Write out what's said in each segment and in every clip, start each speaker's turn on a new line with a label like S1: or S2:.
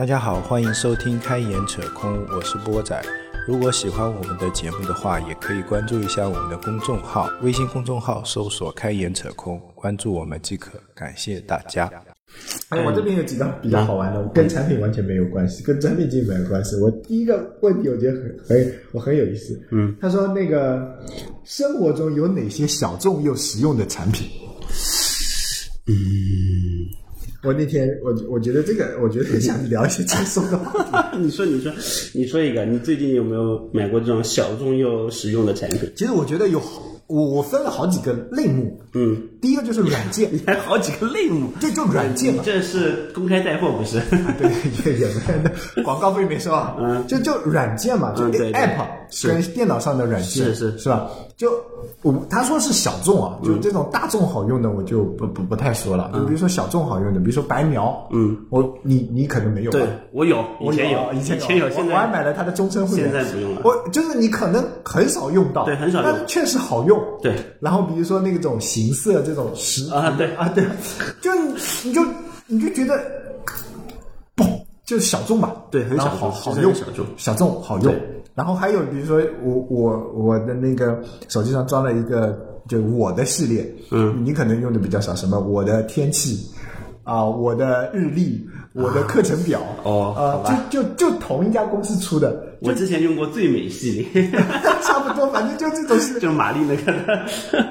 S1: 大家好，欢迎收听开眼扯空，我是波仔。如果喜欢我们的节目的话，也可以关注一下我们的公众号，微信公众号搜索“开眼扯空”，关注我们即可。感谢大家。
S2: 哎，我这边有几张比较好玩的，跟产品完全没有关系，跟产品基本没有关系。我第一个问题，我觉得很很我很有意思。嗯，他说那个生活中有哪些小众又实用的产品？嗯，我那天我我觉得这个，我觉得很想聊一些轻松的话题。
S3: 你说，你说，你说一个，你最近有没有买过这种小众又实用的产品？
S2: 其实我觉得有，我我分了好几个类目。
S3: 嗯，
S2: 第一个就是软件，
S3: 你还好几个类目，
S2: 这就软件嘛。
S3: 这是公开带货不是？
S2: 对，也也没广告费没收啊。
S3: 嗯
S2: 就就软件嘛，就
S3: 嗯对对
S2: app
S3: 是
S2: 跟电脑上的软件
S3: 是是。
S2: 是吧？就我他说是小众啊，就这种大众好用的我就不不不太说了。就比如说小众好用的，比如说白描，
S3: 嗯，
S2: 我你你可能没有吧
S3: 对，我有，
S2: 我
S3: 以前
S2: 有，
S3: 以
S2: 前
S3: 前有，现
S2: 我我还买了它的终身会员，
S3: 现在不用了。
S2: 我就是你可能很少用到，
S3: 对很少用。
S2: 但是确实好用。
S3: 对。
S2: 然后比如说那种形色这种实
S3: 啊对。
S2: 啊对，就你你就你就觉得不就是小众吧，
S3: 对很小众
S2: 好好用，
S3: 小众。
S2: 小众好用。
S3: 对。
S2: 然后还有比如说我我我的那个手机上装了一个就我的系列，
S3: 嗯，
S2: 你可能用的比较少，什么我的天气啊，我的日历，我的课程表，
S3: 哦好
S2: 啊，
S3: 吧
S2: 就就就同一家公司出的，
S3: 我之前用过最美系列，
S2: 差不多，反正就这种系列。
S3: 就玛丽那个。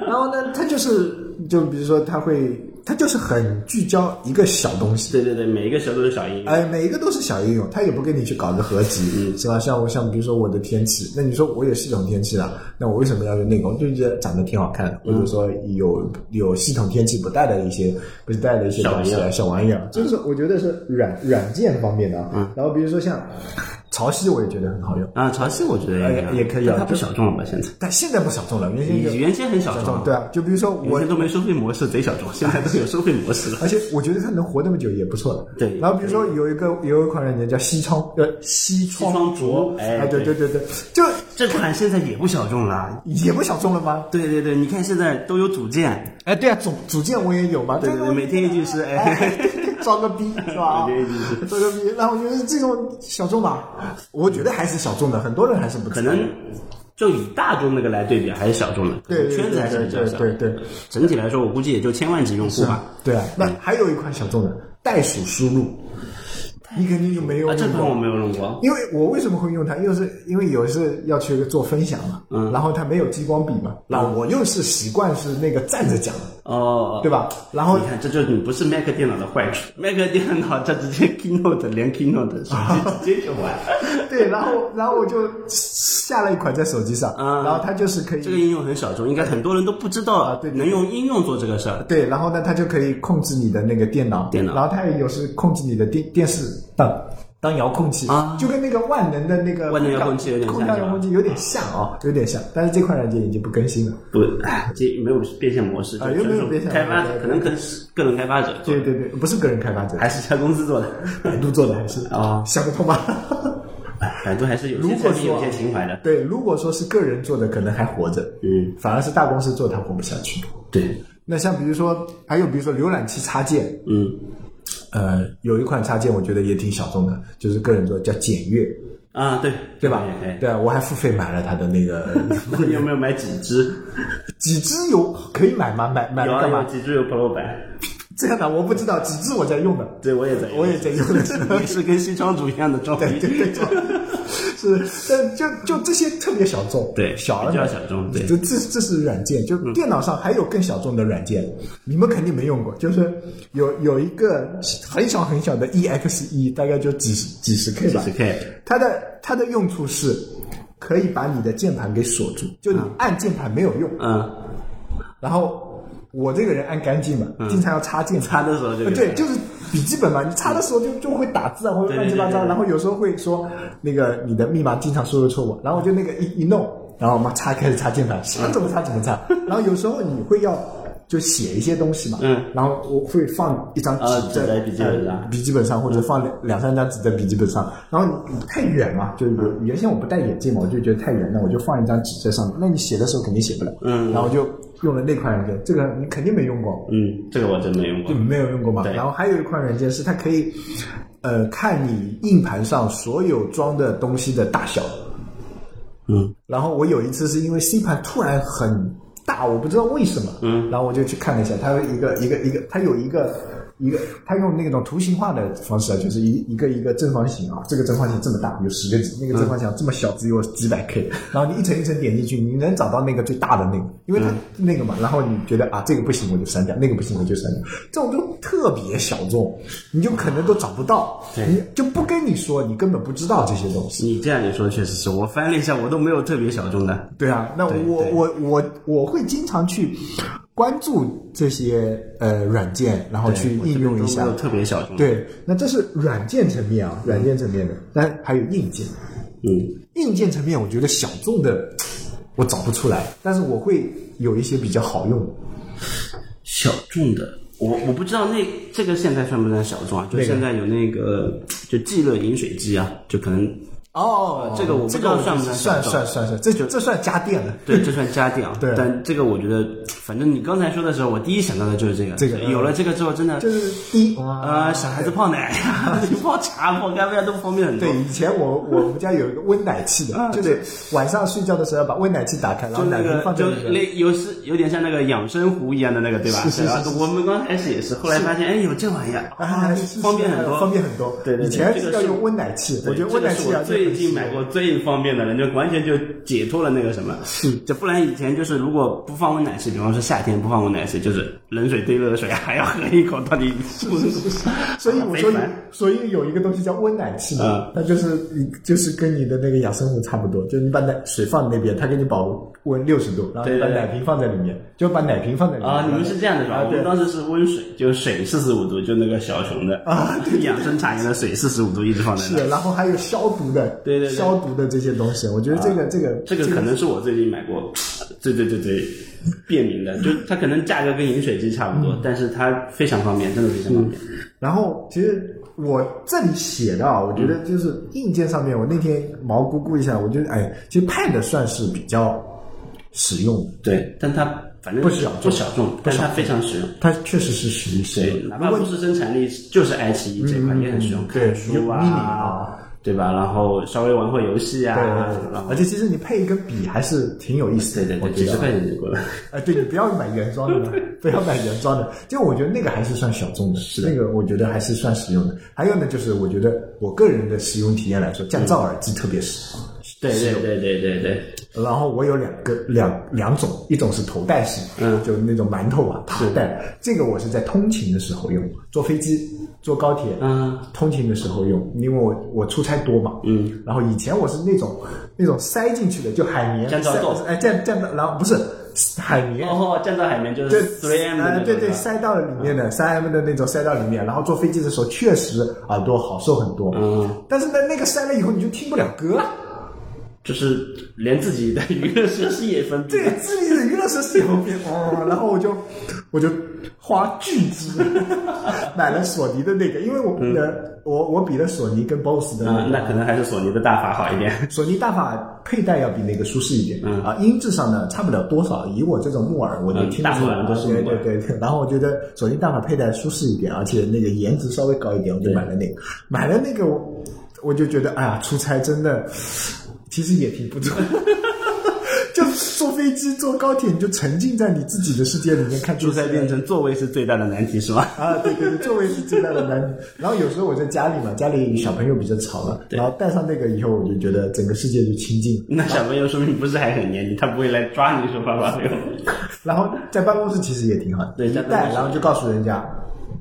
S2: 然后呢，它就是就比如说，它会，它就是很聚焦一个小东西，
S3: 对对对，每一个小都是小应用。
S2: 哎，每一个都是小应用，它也不跟你去搞个合集，是吧？像我像比如说我的天气，那你说我有系统天气了，那我为什么要用那个？我就觉得长得挺好看的，或者说有有系统天气不带的一些不是带的一些小玩意儿，就是我觉得是软软件方面的啊。然后比如说像潮汐，我也觉得很好用，
S3: 啊，潮汐我觉得
S2: 哎也可以啊
S3: 但它不小众了吧？现在
S2: 但现在不小众了，原先
S3: 原先很小众，，
S2: 对啊，就比如说我
S3: 原先都没收费模式，贼小众，现在都有收费模式了。
S2: 而且我觉得它能活那么久也不错了。
S3: 对
S2: 然后比如说有一个有一款软件叫西窗呃西窗
S3: 窗烛哎
S2: 哎，对
S3: 对
S2: 对对对，就
S3: 这款现在也不小众了。
S2: 也不小众了吗？
S3: 对对对，你看现在都有组件，
S2: 哎，对啊，组组件我也有嘛，
S3: 对对对，每天一句诗，
S2: 哎
S3: 哎，，
S2: 装个逼是吧？装个逼，然后 我觉得这种小众吧，我觉得还是小众的，很多人还是不
S3: 可能就以大众那个来对比，还是小众的，
S2: 对对
S3: 圈子还是比较小。
S2: 对对对
S3: 整体来说，我估计也就千万级用户吧。
S2: 对啊，那还有一款小众的袋鼠输入，你肯定就没有
S3: 啊，这
S2: 用过
S3: 款我没有用过。
S2: 因为我为什么会用它？又是因为有一次要去做分享嘛，
S3: 嗯
S2: 然后它没有激光笔嘛，那我又是习惯是那个站着讲，
S3: 哦，
S2: 对吧？然后
S3: 你看，这就是你不是 Mac 电脑的坏处。Mac 电脑它直接 Keynote 连 Keynote 手机直接就玩。
S2: 对，然后然后我就下了一款在手机上，
S3: 嗯
S2: 然后它就是可以
S3: 这个应用很小众，应该很多人都不知道
S2: 啊对对
S3: 能用应用做这个事儿。
S2: 对，然后呢，它就可以控制你的那个电脑，
S3: 电脑
S2: 然后它也有是控制你的电电视当当遥控器
S3: 啊。
S2: 就跟那个万能的那个
S3: 万能遥控器有点像
S2: 空调遥控器有点像啊、有点像，但是这款软件已经不更新了。
S3: 不，这没有变现模式，
S2: 啊又没有变现
S3: 开发可能可是个人开发者，
S2: 对对对，不是个人开发者，
S3: 还是一家公司做的。
S2: 百度做的还是。
S3: 啊
S2: 想不通吧？
S3: 哎百度还是有
S2: 如
S3: 些有些情怀的。
S2: 对，如果说是个人做的，可能还活着，
S3: 嗯，
S2: 反而是大公司做它活不下去。
S3: 对，
S2: 那像比如说，还有比如说浏览器插件，
S3: 嗯，
S2: 呃，有一款插件我觉得也挺小众的，就是个人做叫简阅，
S3: 啊，对，
S2: 对吧？
S3: 哎，
S2: 对啊，我还付费买了它的那个
S3: 你有没有买几支？
S2: 几支有可以买吗？买买干嘛
S3: 有？几支有 Pro 版，
S2: 这样的我不知道，几只我在用的，
S3: 对我也在，
S2: 我也在用的。
S3: 也是跟西窗主一样的装逼。
S2: 对对对，是，但就就这些特别小众，
S3: 对
S2: 小而
S3: 比较小众对。嗯
S2: 就这这是软件，就电脑上还有更小众的软件，你们肯定没用过，就是有有一个很小很小的 EXE，大概就几十几十 K 吧，
S3: 几十 K
S2: 它的它的用处是可以把你的键盘给锁住，就你按键盘没有用，
S3: 嗯，
S2: 然后我这个人爱干净嘛，经常要插键盘。
S3: 插的时候就
S2: 呃对，就是笔记本嘛，你插的时候就就会打字啊，或者乱七八糟，然后有时候会说那个你的密码经常输入错误，然后我就那个一一弄，然后嘛插开始插键盘，想怎么插怎么插，然后有时候你会要就写一些东西嘛，
S3: 嗯，
S2: 然后我会放一张
S3: 啊
S2: 纸在
S3: 笔记本上
S2: 呃笔记本上，或者放两两三张纸在笔记本上，然后你太远嘛，就是原先我不戴眼镜嘛，我就觉得太远，了我就放一张纸在上面，那你写的时候肯定写不了，
S3: 嗯
S2: 然后就用了那款软件，这个你肯定没用过，
S3: 嗯，这个我真没用过
S2: 就。没有用过嘛。
S3: 对
S2: 然后还有一款软件是它可以，呃，看你硬盘上所有装的东西的大小。
S3: 嗯，
S2: 然后我有一次是因为 C 盘突然很大，我不知道为什么，
S3: 嗯，
S2: 然后我就去看了一下，它有一个一个一个，它有一个一个，他用那种图形化的方式啊，就是一一个一个正方形啊，这个正方形这么大，有十个 G，那个正方形这么小，只有几百 K，然后你一层一层点进去，你能找到那个最大的那个，因为它那个嘛，然后你觉得啊这个不行我就删掉，那个不行我就删掉，这种就特别小众，你就可能都找不到，你就不跟你说，你根本不知道这些东西。
S3: 你这样一说，确实是我翻了一下，我都没有特别小众的。
S2: 对啊，那我我我我会经常去关注这些呃软件，然后去应用一下。
S3: 特别小众。，
S2: 对，那这是软件层面啊，软件层面的，但还有硬件。
S3: 嗯，
S2: 硬件层面，我觉得小众的我找不出来，但是我会有一些比较好用的。
S3: 小众的，我我不知道那这个现在算不算小众啊？就现在有那个就即热饮水机啊，就可能
S2: 哦
S3: 这个我不知道
S2: 这个
S3: 算不算
S2: 算算算算，这就这算家电了。
S3: 对，这算家电啊。
S2: 对
S3: 但这个我觉得，反正你刚才说的时候，我第一想到的就是这个。
S2: 这个嗯
S3: 有了这个之后，真的
S2: 就是第一，
S3: 呃，小孩子泡奶呀，泡茶、泡咖啡啊，都方便很多。
S2: 对，以前我我们家有一个温奶器的，
S3: 啊
S2: 就是晚上睡觉的时候把温奶器打开，然后奶瓶
S3: 就那个，就
S2: 放在里面。
S3: 类有是有点像那个养生壶一样的那个，对吧？
S2: 是是是是
S3: 我们刚开始也是，后来发现，哎，有这玩意儿啊，方便很多，
S2: 方便很多。
S3: 对对对
S2: 以前
S3: 是
S2: 是要用温奶器，我觉得温奶器啊，
S3: 这个是我最近买过最方便的了，就完全就解脱了那个什么。
S2: 是
S3: 就不然以前就是如果不放温奶器，比方说夏天不放温奶水，就是冷水兑热水还要喝一口，到底是不是？
S2: 所以我说 所以有一个东西叫温奶器嘛
S3: 嗯，
S2: 它就是你就是跟你的那个养生壶差不多，就是你把奶水放那边，它给你保温六十度，然后你把
S3: 对对对
S2: 奶瓶放在里面，就把奶瓶放在里面。
S3: 啊，你们是这样的是吧？我们当时是温水，就水四十五度，就那个小熊的。啊，养生茶饮的水四十五度一直放在那。
S2: 是，然后还有消毒的，
S3: 对对对。
S2: 消毒的这些东西，我觉得这个这个
S3: 这个可能是我最近买过最最最最便民的，就它可能价格跟饮水机差不多，但是它非常方便，真的非常方便。
S2: 然后其实我这里写的啊，我觉得就是硬件上面，我那天毛估估一下，我觉得哎，其实 Pad 算是比较实用。的，
S3: 对，但它反正
S2: 不小
S3: 不小众，但它非常实用。
S2: 它确实是实用。
S3: 哪怕不是生产力，就是爱奇艺这块也很实用，看书啊，对吧？然后稍微玩会游戏啊，
S2: 而且其实你配一根笔还是挺有意思的，
S3: 对对对，几十块钱就够了。
S2: 哎，对你不要买原装的，不要买原装的。就我觉得那个还是算小众的，那个我觉得还是算实用的。还有呢，就是我觉得我个人的使用体验来说，降噪耳机特别实用。
S3: 对对对对对对，
S2: 然后我有两个两两种，一种是头戴式，
S3: 嗯。
S2: 就那种馒头啊，头戴。这个我是在通勤的时候用，坐飞机、坐高铁，
S3: 嗯，
S2: 通勤的时候用，因为我我出差多嘛，
S3: 嗯，
S2: 然后以前我是那种那种塞进去的，就海绵塞
S3: 降噪豆
S2: 哎降降到，然后不是海绵，
S3: 哦，降到海绵就是 three M 的
S2: 对对，塞到了里面的三 M 的那种塞到里面，然后坐飞机的时候确实耳朵好受很多，
S3: 嗯，
S2: 但是呢，那个塞了以后你就听不了歌了。
S3: 就是连自己的娱乐设施也分
S2: 对
S3: 辨。
S2: 自己的娱乐设施也方便哦，然后我就我就花巨资 买了索尼的那个，因为我的、我我比了索尼跟 BOSS 的那
S3: 啊，
S2: 个。
S3: 那可能还是索尼的大法好一点。
S2: 索尼大法佩戴要比那个舒适一点，
S3: 嗯
S2: 啊，音质上呢差不了多少。以我这种木耳，我就
S3: 嗯
S2: 听得出来，对对对。然后我觉得索尼大法佩戴舒适一点，而且那个颜值稍微高一点，我就买了那个。买了那个，我我就觉得，哎呀，出差真的其实也挺不错。就坐飞机、坐高铁，你就沉浸在你自己的世界里面看
S3: 出差变
S2: 成
S3: 成座位是最大的难题是吗？
S2: 啊，对对对，座位是最大的难题。然后有时候我在家里嘛，家里小朋友比较吵了，然后带上那个以后，我就觉得整个世界就清静。
S3: 那小朋友说明不是还很黏你，他不会来抓你说爸爸没有。
S2: 然后在办公室其实也挺好
S3: 对在办公室
S2: 带然后就告诉人家，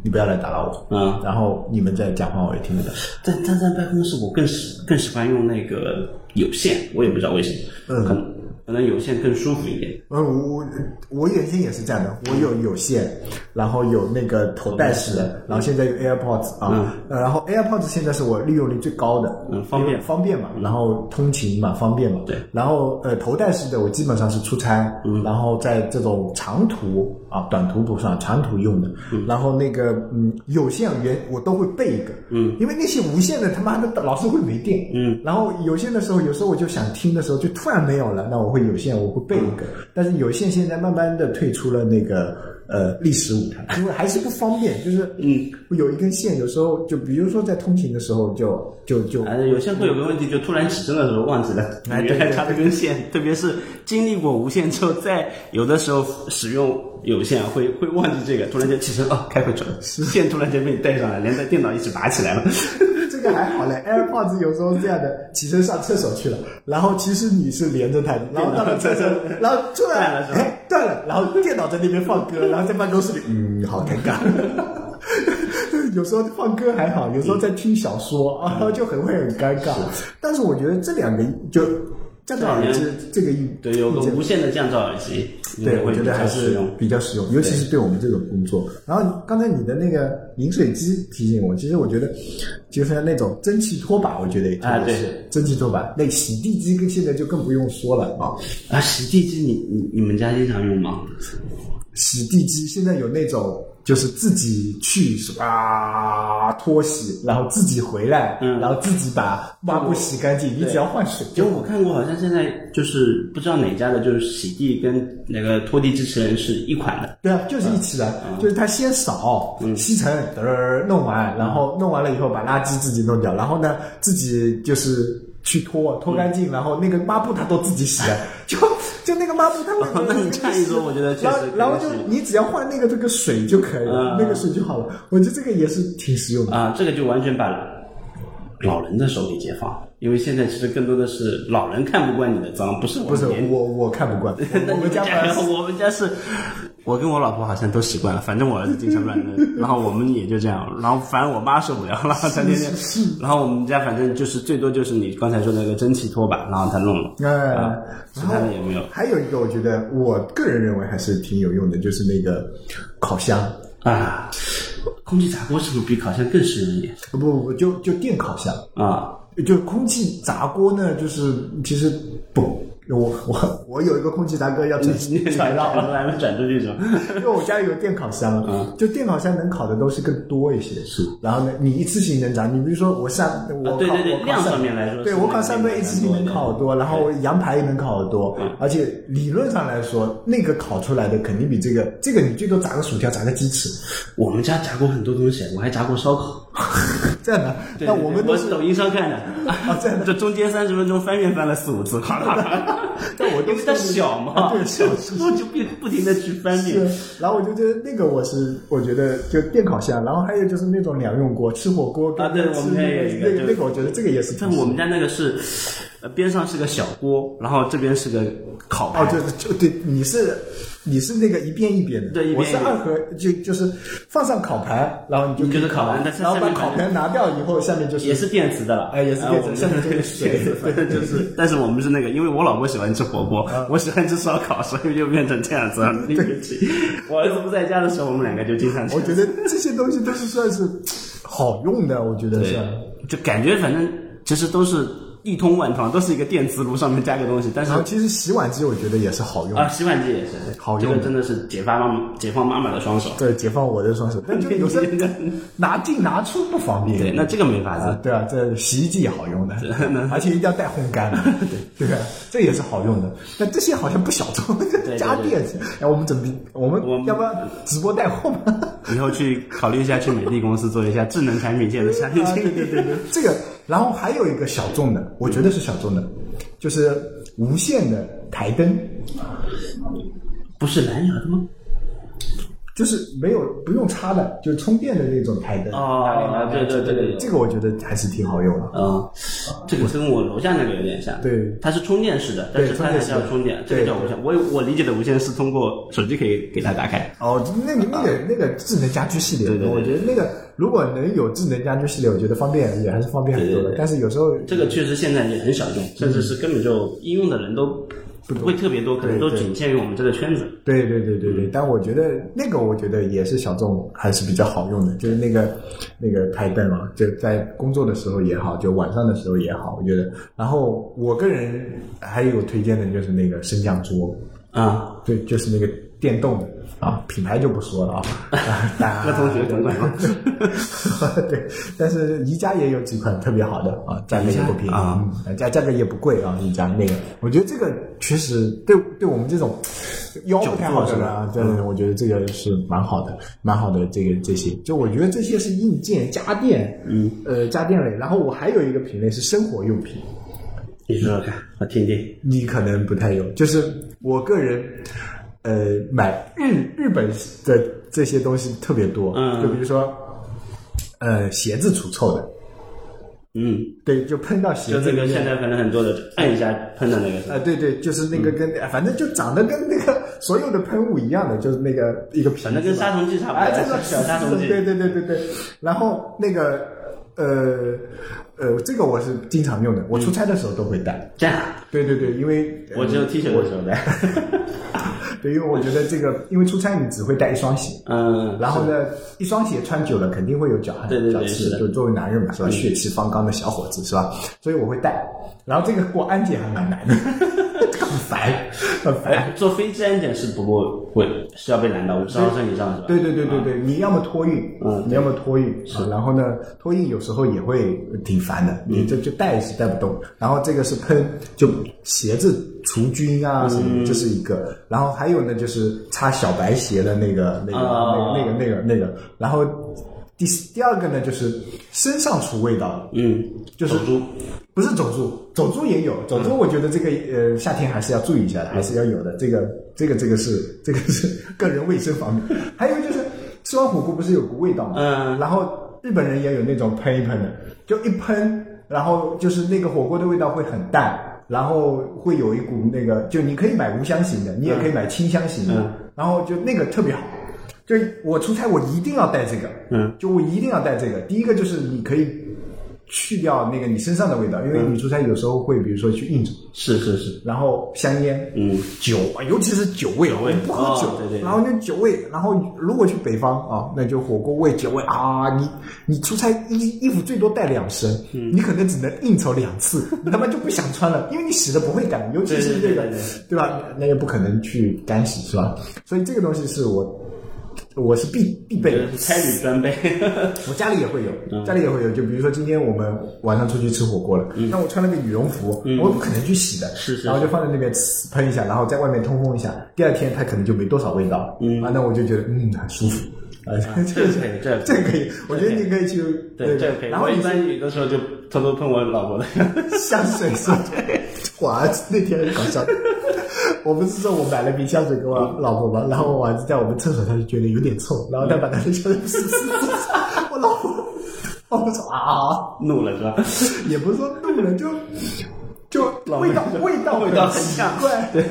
S2: 你不要来打扰我，
S3: 嗯。
S2: 然后你们在讲话我也听得到。
S3: 但但在办公室，我更喜更喜欢用那个有线，我也不知道为什么，
S2: 嗯。
S3: 可能可能有线更舒服一点。
S2: 嗯，我我我原先也是这样的，我有有线，然后有那个头戴式的，然后现在有 AirPods 啊，呃然后 AirPods 现在是我利用率最高的，
S3: 嗯方便。
S2: 方便嘛，然后通勤嘛方便嘛，
S3: 对，
S2: 然后呃头戴式的我基本上是出差，然后在这种长途啊，短途不算，长途用的。然后那个嗯，有线原我都会备一个，
S3: 嗯，
S2: 因为那些无线的他妈的老是会没电，
S3: 嗯，
S2: 然后有线的时候，有时候我就想听的时候就突然没有了，那我会有线我会备一个，但是有线现在慢慢的退出了那个。呃，历史舞台，因为还是不方便，就是
S3: 嗯，
S2: 有一根线，有时候就比如说在通勤的时候就就就
S3: 反正有些会有个问题，就突然起身的时候忘记了，
S2: 哎
S3: 原来插了根线，特别是经历过无线之后，在有的时候使用有线会会忘记这个，突然间起身哦，开会去了，线突然间被你带上来，连带电脑一起拔起来了。
S2: 这个还好嘞，AirPods 有时候是这样的，起身上厕所去了，然后其实你是连着它的，然后到了厕所，然后突然
S3: 断了是吧
S2: 哎断了，然后电脑在那边放歌，然后在办公室里，嗯，好尴尬。有时候放歌还好，有时候在听小说啊，就很会很尴尬。但是我觉得这两个就降噪耳机这个意
S3: 对，有个无线的降噪耳机，
S2: 对，我觉得还是。比较实用，尤其是对我们这种工作。然后刚才你的那个饮水机提醒我，其实我觉得就是那种蒸汽拖把，我觉得也特
S3: 啊对
S2: 别是蒸汽拖把。那洗地机跟现在就更不用说了啊，
S3: 啊，洗地机你你你们家经常用吗？
S2: 洗地机现在有那种就是自己去啊拖洗，然后自己回来，
S3: 嗯。
S2: 然后自己把抹布洗干净，你只要换水。
S3: 就
S2: 就
S3: 我看过，好像现在就是不知道哪家的，就是洗地跟那个拖地机器人是一款的。
S2: 对啊，就是一起的，就是他先扫、吸尘，嘚儿弄完，然后弄完了以后把垃圾自己弄掉，然后呢自己就是去拖拖干净，然后那个抹布他都自己洗了，就就那个抹布它会、
S3: 哦 那你这样一说我觉得确实
S2: 然后就你只要换那个这个水就可以了，
S3: 嗯
S2: 那个水就好了。我觉得这个也是挺实用的。
S3: 啊，这个就完全把老人的手给解放，因为现在其实更多的是老人看不惯你的脏，不是我
S2: 不是我我看不惯，
S3: 那你们
S2: 我们家
S3: 我们家是，我跟我老婆好像都习惯了，反正我儿子经常乱扔，然后我们也就这样，然后反正我妈受不了，然后她天天，然后我们家反正就是最多就是你刚才说的那个蒸汽拖把，然后她弄了，
S2: 哎
S3: 啊，其他的也没有
S2: 还有一个，我觉得我个人认为还是挺有用的，就是那个烤箱。
S3: 啊。空气炸锅是不是比烤箱更实用一点
S2: 不不不，就就电烤箱，
S3: 啊？
S2: 就空气炸锅呢，就是其实不，我我我有一个空气炸锅要转
S3: 你
S2: 传让了，
S3: 还没转出去是吧？
S2: 因为我家里有电烤箱，
S3: 嗯
S2: 就电烤箱能烤的东西更多一些。是，然后呢，你一次性能炸，你比如说我上我烤、
S3: 啊对对对
S2: 我烤
S3: 量上面来说
S2: 对我烤
S3: 是那个
S2: 扇贝一次性能烤好多，然后羊排也能烤好多，
S3: 嗯
S2: 而且理论上来说，那个烤出来的肯定比这个这个你最多炸个薯条，炸个鸡翅，
S3: 我们家炸过很多东西，我还炸过烧烤。
S2: 这样的。那我们都是
S3: 抖音上看的，
S2: 啊这样的
S3: 这中间三十分钟翻面翻了四五次，哗啦哗啦。
S2: 但我都
S3: 因为它小嘛，
S2: 对小
S3: 我 就不不停的去翻面。
S2: 然后我就觉得那个我是我觉得就电烤箱，然后还有就是那种两用锅，吃火锅
S3: 啊对我们家也有一个
S2: 那个那个，我觉得这个也是
S3: 但我们家那个是，呃，边上是个小锅，然后这边是个烤
S2: 哦，
S3: 对。
S2: 对就对，你是你是那个一遍一遍的，
S3: 对
S2: 我是二合，就就是放上烤盘，然后你就
S3: 你就是烤盘但是
S2: 然后把烤盘拿掉以后，下面就是
S3: 也是电磁的了，
S2: 哎也是电磁
S3: 啊
S2: 下面就是水
S3: 反正就是，但是我们是那个，因为我老婆喜欢吃火锅，
S2: 啊。
S3: 我喜欢吃烧烤，所以就变成这样子了。对不起，我儿子不在家的时候，我们两个就经常吃。
S2: 我觉得这些东西都是算是好用的，我觉得是。，
S3: 就感觉反正其实都是一通万通，都是一个电磁炉上面加个东西，但是
S2: 其实洗碗机我觉得也是好用的
S3: 啊，洗碗机也是
S2: 好用的
S3: 这个真的是解放妈妈解放妈妈的双手。
S2: 对，解放我的双手，但就有时候 拿进拿出不方便。
S3: 对，那这个没法子。，
S2: 啊对啊，这洗衣机也好用的，而且一定要带烘干 的，对对吧？这也是好用的。那这些好像不小众，家电。哎，我们准备，我们要不要直播带货吗？
S3: 以后去考虑一下去美的公司做一下智能产品线的产品
S2: 啊，
S3: 经理。
S2: 对对对对，这个，然后还有一个小众的，我觉得是小众的，就是无线的台灯，
S3: 不是蓝牙的吗？
S2: 就是没有不用插的，就是充电的那种台灯。
S3: 哦
S2: 哪里哪里
S3: 对对对对
S2: 这个我觉得还是挺好用的。
S3: 啊，这个跟我楼下那个有点像。
S2: 对
S3: 它是充电式的，但是它还是要充电，这
S2: 对
S3: 个叫无线。我我理解的无线是通过手机可以给它打开。
S2: 哦，那个那个那个智能家居系列，
S3: 对对对
S2: 我觉得那个如果能有智能家居系列，我觉得方便也还是方便很多的。
S3: 对对对
S2: 但是有时候
S3: 这个确实现在也很小众，甚至是根本就应用的人都不会特别多，可能都仅限于我们这个圈子。
S2: 对对对对对，但我觉得那个我觉得也是小众，还是比较好用的，就是那个那个台灯啊，就在工作的时候也好，就晚上的时候也好，我觉得。然后我个人还有推荐的就是那个升降桌，
S3: 啊，
S2: 对，就是那个电动的啊，品牌就不说了啊。啊
S3: 那同学同款吗？
S2: 对，但是宜家也有几款特别好的啊，价格也不便宜
S3: 啊
S2: 嗯，价价格也不贵啊，宜家那个，我觉得这个确实对对我们这种腰不太好的人啊，对，我觉得这个是蛮好的，蛮好的。这个这些，就我觉得这些是硬件、家电，嗯，呃，家电类。然后我还有一个品类是生活用品，
S3: 你说说看，我听听。
S2: 你可能不太有，就是我个人，呃，买日日本的这些东西特别多，
S3: 嗯。
S2: 就比如说，呃，鞋子除臭的，
S3: 嗯，
S2: 对，就喷到鞋子里面。
S3: 这个现在可能很多的按一下喷的那个
S2: 啊、对对，就是那个跟，反正就长得跟那个所有的喷雾一样的，就是那个一个瓶子，
S3: 反正跟杀虫剂差不多
S2: 哎，这个
S3: 小杀虫剂
S2: 对对对对对。然后那个呃呃，这个我是经常用的，我出差的时候都会带。
S3: 这样，
S2: 对对对，因为
S3: 我只有 T 恤的时候带。
S2: 对，因为我觉得这个，因为出差你只会带一双鞋，
S3: 嗯，
S2: 然后呢，一双鞋穿久了肯定会有脚汗、
S3: 对对对
S2: 脚气就作为男人嘛，是吧？血气方刚的小伙子是吧？所以我会带。然后这个过安检还蛮难的，很烦，很烦。
S3: 哎，坐飞机安检是不过会是要被拦到五十毫升以上是吧？
S2: 对对对对对，你要么托运，
S3: 嗯
S2: 你要么托运，是，然后呢，托运有时候也会挺烦的，你这就带是带不动。然后这个是喷，就鞋子除菌啊什么的，这是一个。然后还有呢，就是擦小白鞋的那个那个
S3: 哦
S2: 那个那个那个那个。然后第四第二个呢，就是身上除味道，
S3: 嗯，
S2: 就是
S3: 走珠，
S2: 不是走珠，走珠也有，走珠我觉得这个呃夏天还是要注意一下的，还是要有的。这个这个这个是这个是 个人卫生方面。还有就是吃完火锅不是有股味道吗？
S3: 嗯
S2: 然后日本人也有那种喷一喷的，就一喷，然后就是那个火锅的味道会很淡，然后会有一股那个，就你可以买无香型的，你也可以买清香型的，
S3: 嗯
S2: 然后就那个特别好。就我出差我一定要带这个，
S3: 嗯，
S2: 就我一定要带这个。第一个就是你可以去掉那个你身上的味道，因为你出差有时候会比如说去应酬，
S3: 是是是，
S2: 然后香烟，
S3: 嗯，
S2: 酒啊，尤其是酒味，我
S3: 味
S2: 不喝酒，
S3: 哦对对对。
S2: 然后那酒味，然后如果去北方啊，那就火锅味、酒味啊，你你出差衣衣服最多带两身，
S3: 嗯。
S2: 你可能只能应酬两次，你他妈就不想穿了，因为你洗的不会干，尤其是这个，
S3: 对
S2: 吧？那也不可能去干洗是吧？所以这个东西是我。我是必必备的
S3: 差旅专备。
S2: 我家里也会有，
S3: 嗯
S2: 家里也会有。就比如说今天我们晚上出去吃火锅了，那我穿了个羽绒服，我不可能去洗的，
S3: 嗯是是
S2: 然后就放在那边喷一下，然后在外面通风一下，第二天它可能就没多少味道，
S3: 嗯
S2: 啊，那我就觉得嗯很舒服。啊，
S3: 这个可以这个
S2: 这可以，我觉得你可以去
S3: 对，这个可以。
S2: 然后一
S3: 般有的时候就偷偷喷我老婆的。
S2: 香水是吧？我儿子那天很搞笑，我不是说我买了瓶香水给我老婆吗？然后我儿子在我们厕所，他就觉得有点臭，然后他把他的香水撕撕撕，我老婆，我说啊，
S3: 怒了是吧？
S2: 也不是说怒了，就就味道味道
S3: 味道很
S2: 奇怪，对，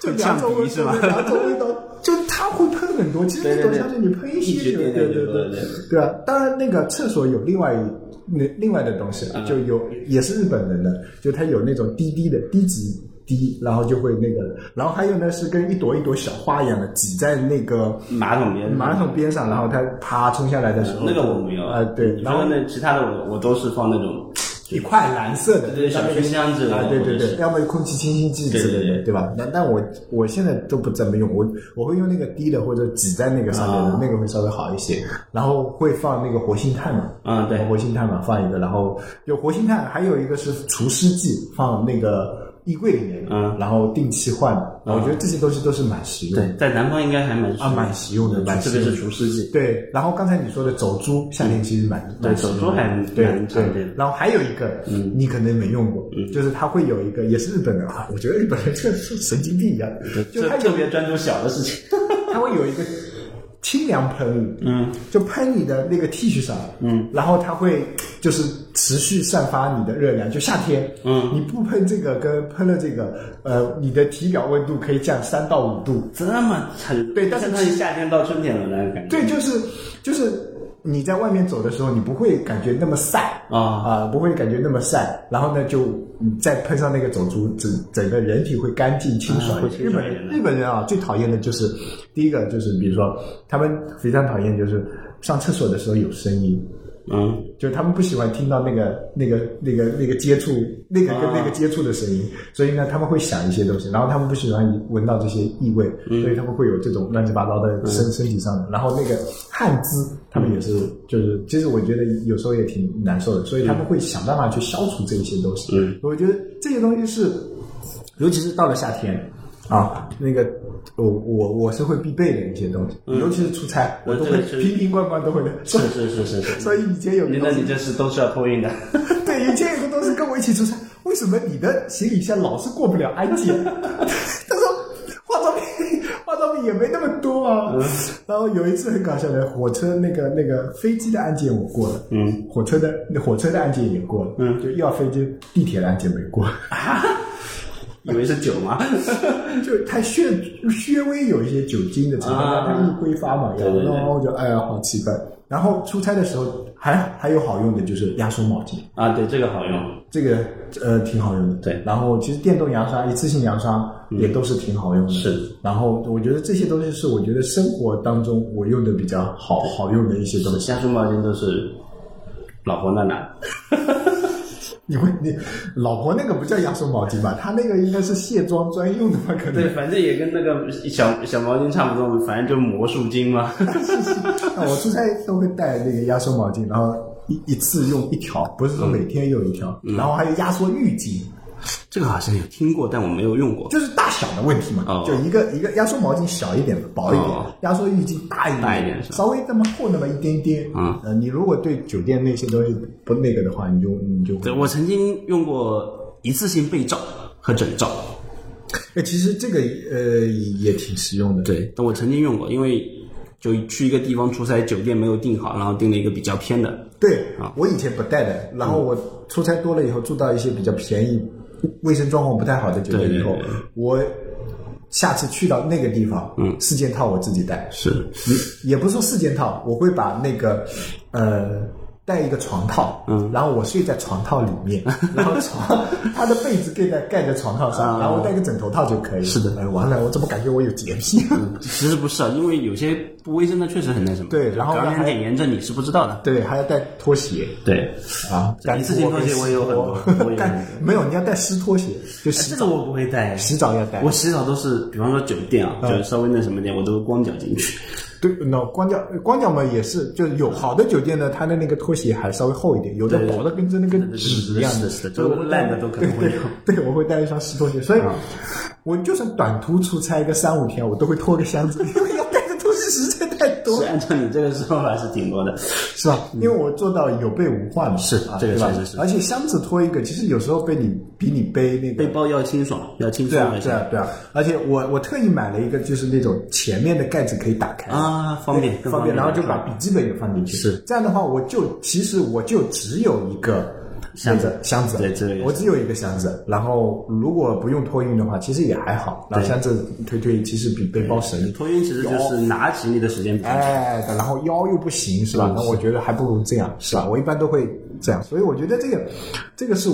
S2: 就两种味
S3: 呛鼻是吧
S2: 对两种味道，就它会喷很多。其实那种香水你喷一些就对对
S3: 对对
S2: 对啊。当然那个厕所有另外一那另外的东西，
S3: 嗯
S2: 就有也是日本人的，就它有那种滴滴的低级。滴，然后就会那个，然后还有呢是跟一朵一朵小花一样的挤在那个
S3: 马桶边
S2: 马桶边上，然后它啪冲下来的时候，
S3: 那个我没有
S2: 啊，对，然后
S3: 说那其他的我我都是放那种
S2: 一块蓝色的，
S3: 对对小
S2: 那个
S3: 熏香之类的
S2: 啊，对对对要么空气清新剂之类的，
S3: 对
S2: 吧？那但我我现在都不怎么用，我我会用那个滴的或者挤在那个上面的
S3: 啊，
S2: 那个会稍微好一些。然后会放那个活性炭嘛，
S3: 啊对
S2: 活性炭嘛放一个，然后有活性炭，还有一个是除湿剂，放那个衣柜里面，
S3: 嗯
S2: 然后定期换的。我觉得这些东西都是蛮实用的。
S3: 对，在南方应该还蛮
S2: 啊，蛮实用的，蛮
S3: 特别
S2: 实用的
S3: 是除湿剂。
S2: 对，然后刚才你说的走珠，夏天其实蛮
S3: 对
S2: 蛮实用的
S3: 走珠还
S2: 对
S3: 蛮常见的
S2: 对。然后还有一个，嗯，你可能没用过，嗯就是它会有一个，也是日本人啊，我觉得日本人这个是神经病一样，就
S3: 特别专注小的事情。
S2: 它会有一个清凉喷雾，
S3: 嗯，
S2: 就喷你的那个 T 恤上，嗯，然后它会就是持续散发你的热量，就夏天，
S3: 嗯，
S2: 你不喷这个跟喷了这个，呃，你的体表温度可以降三到五度，
S3: 这么惨，
S2: 对但是
S3: 相当于夏天到春天了那个感觉。
S2: 对，就是就是你在外面走的时候，你不会感觉那么晒
S3: 啊
S2: 啊，不会感觉那么晒。然后呢，就你再喷上那个走珠，整整个人体会干净清爽日本日本人啊，最讨厌的就是第一个就是比如说他们非常讨厌就是上厕所的时候有声音。
S3: 嗯，
S2: 就是他们不喜欢听到那个那个那个那个接触那个跟那个接触的声音，所以呢他们会想一些东西，然后他们不喜欢闻到这些异味，所以他们会有这种乱七八糟的身、身体上的，然后那个汗渍，他们也是就是其实我觉得有时候也挺难受的，所以他们会想办法去消除这一些东西。
S3: 嗯，
S2: 我觉得这些东西是，尤其是到了夏天。啊，那个我我我是会必备的一些东西，尤其是出差，我都会瓶瓶罐罐都会的。
S3: 是是是是是。
S2: 所以以前有个东西
S3: 那你这是都是要托运的。
S2: 对，以前有个同事跟我一起出差，为什么你的行李箱老是过不了安检？他说化妆品化妆品也没那么多啊。然后有一次很搞笑的，火车那个那个飞机的安检我过了，
S3: 嗯，
S2: 火车的那火车的安检也过了，
S3: 嗯
S2: 就要飞机地铁的安检没过。
S3: 以为是酒吗？
S2: 就它略略微有一些酒精的成分，
S3: 啊
S2: 它易挥发嘛，然后我就哎呀好奇怪。然后出差的时候还还有好用的就是压缩毛巾，
S3: 啊，对，这个好用。
S2: 这个呃挺好用的。
S3: 对
S2: 然后其实电动牙刷、一次性牙刷也都是挺好用的。
S3: 是。
S2: 然后我觉得这些东西是我觉得生活当中我用的比较好好用的一些东西。
S3: 压缩毛巾都是老婆那拿。
S2: 你会你老婆那个不叫压缩毛巾吧？她那个应该是卸妆专用的吧？可能。
S3: 对，反正也跟那个小小毛巾差不多，反正就魔术巾嘛。
S2: 那我出差都会带那个压缩毛巾，然后一一次用一条，不是说每天用一条，然后还有压缩浴巾，
S3: 这个好像有听过，但我没有用过。
S2: 就是大小的问题嘛。
S3: 哦
S2: 就一个一个压缩毛巾小一点的，薄一点
S3: 哦；
S2: 压缩浴巾大一点，
S3: 大一点是
S2: 稍微那么厚那么一点点。
S3: 嗯
S2: 呃，你如果对酒店那些东西不那个的话，你就你就
S3: 对，我曾经用过一次性被罩和枕罩。
S2: 哎，其实这个呃也挺实用的。
S3: 对，但我曾经用过，因为就去一个地方出差，酒店没有订好，然后订了一个比较偏的。
S2: 对
S3: 啊，
S2: 我以前不带的，然后我出差多了以后，住到一些比较便宜、卫生状况不太好的酒店以后我下次去到那个地方，
S3: 嗯。
S2: 四件套我自己带，
S3: 是，
S2: 也也不是说四件套，我会把那个呃带一个床套，
S3: 嗯。
S2: 然后我睡在床套里面，然后床他的被子盖在盖在床套上，
S3: 啊。
S2: 然后我带个枕头套就可以了。
S3: 是的。
S2: 哎，完了，我怎么感觉我有洁癖？
S3: 其实不是啊，因为有些不卫生的确实很那什么。
S2: 对然后
S3: 表
S2: 还
S3: 面点炎症你是不知道的。
S2: 对，还要带拖鞋。
S3: 对，
S2: 啊，干
S3: 一次性拖鞋我也有很多
S2: 跟湿拖
S3: 我也有
S2: 干没有，你要带湿拖鞋，就
S3: 哎
S2: 洗澡
S3: 这个我不会带。
S2: 洗澡要带
S3: 我。洗澡都是，比方说酒店啊，就是稍微那什么点，我都光脚进去。
S2: 对，那光脚光脚嘛也是，就是有好的酒店呢，它的那个拖鞋还稍微厚一点，有的薄的跟着那个
S3: 对对对
S2: 纸一样
S3: 是的是的
S2: 所以我
S3: 烂的都可能会有
S2: 对，我会带一双湿拖鞋，所以
S3: 啊
S2: 我就算短途出差个三五天，我都会拖个箱子，多
S3: 是，按照你这个说法是挺多的。
S2: 是吧？因为我做到有备无患嘛，
S3: 是
S2: 啊，
S3: 这个
S2: 对吧
S3: 确实是
S2: 而且箱子拖一个，其实有时候被你比你背那个
S3: 背包要清爽，要轻
S2: 对啊，
S3: 松一些
S2: 对啊，对啊，而且我我特意买了一个，就是那种前面的盖子可以打开
S3: 啊方便
S2: 方
S3: 方便
S2: 然后就把笔记本也放进去。
S3: 是
S2: 这样的话，我就其实我就只有一个
S3: 箱子
S2: 箱子，
S3: 对
S2: 我只有一个箱子。然后如果不用托运的话，其实也还好。然后箱子推推，其实比背包省力。
S3: 托运其实就是拿行李的时间比。
S2: 哎，然后腰又不行，是吧？
S3: 嗯
S2: 那我觉得还不如这样，是吧？我一般都会这样，所以我觉得这个，这个是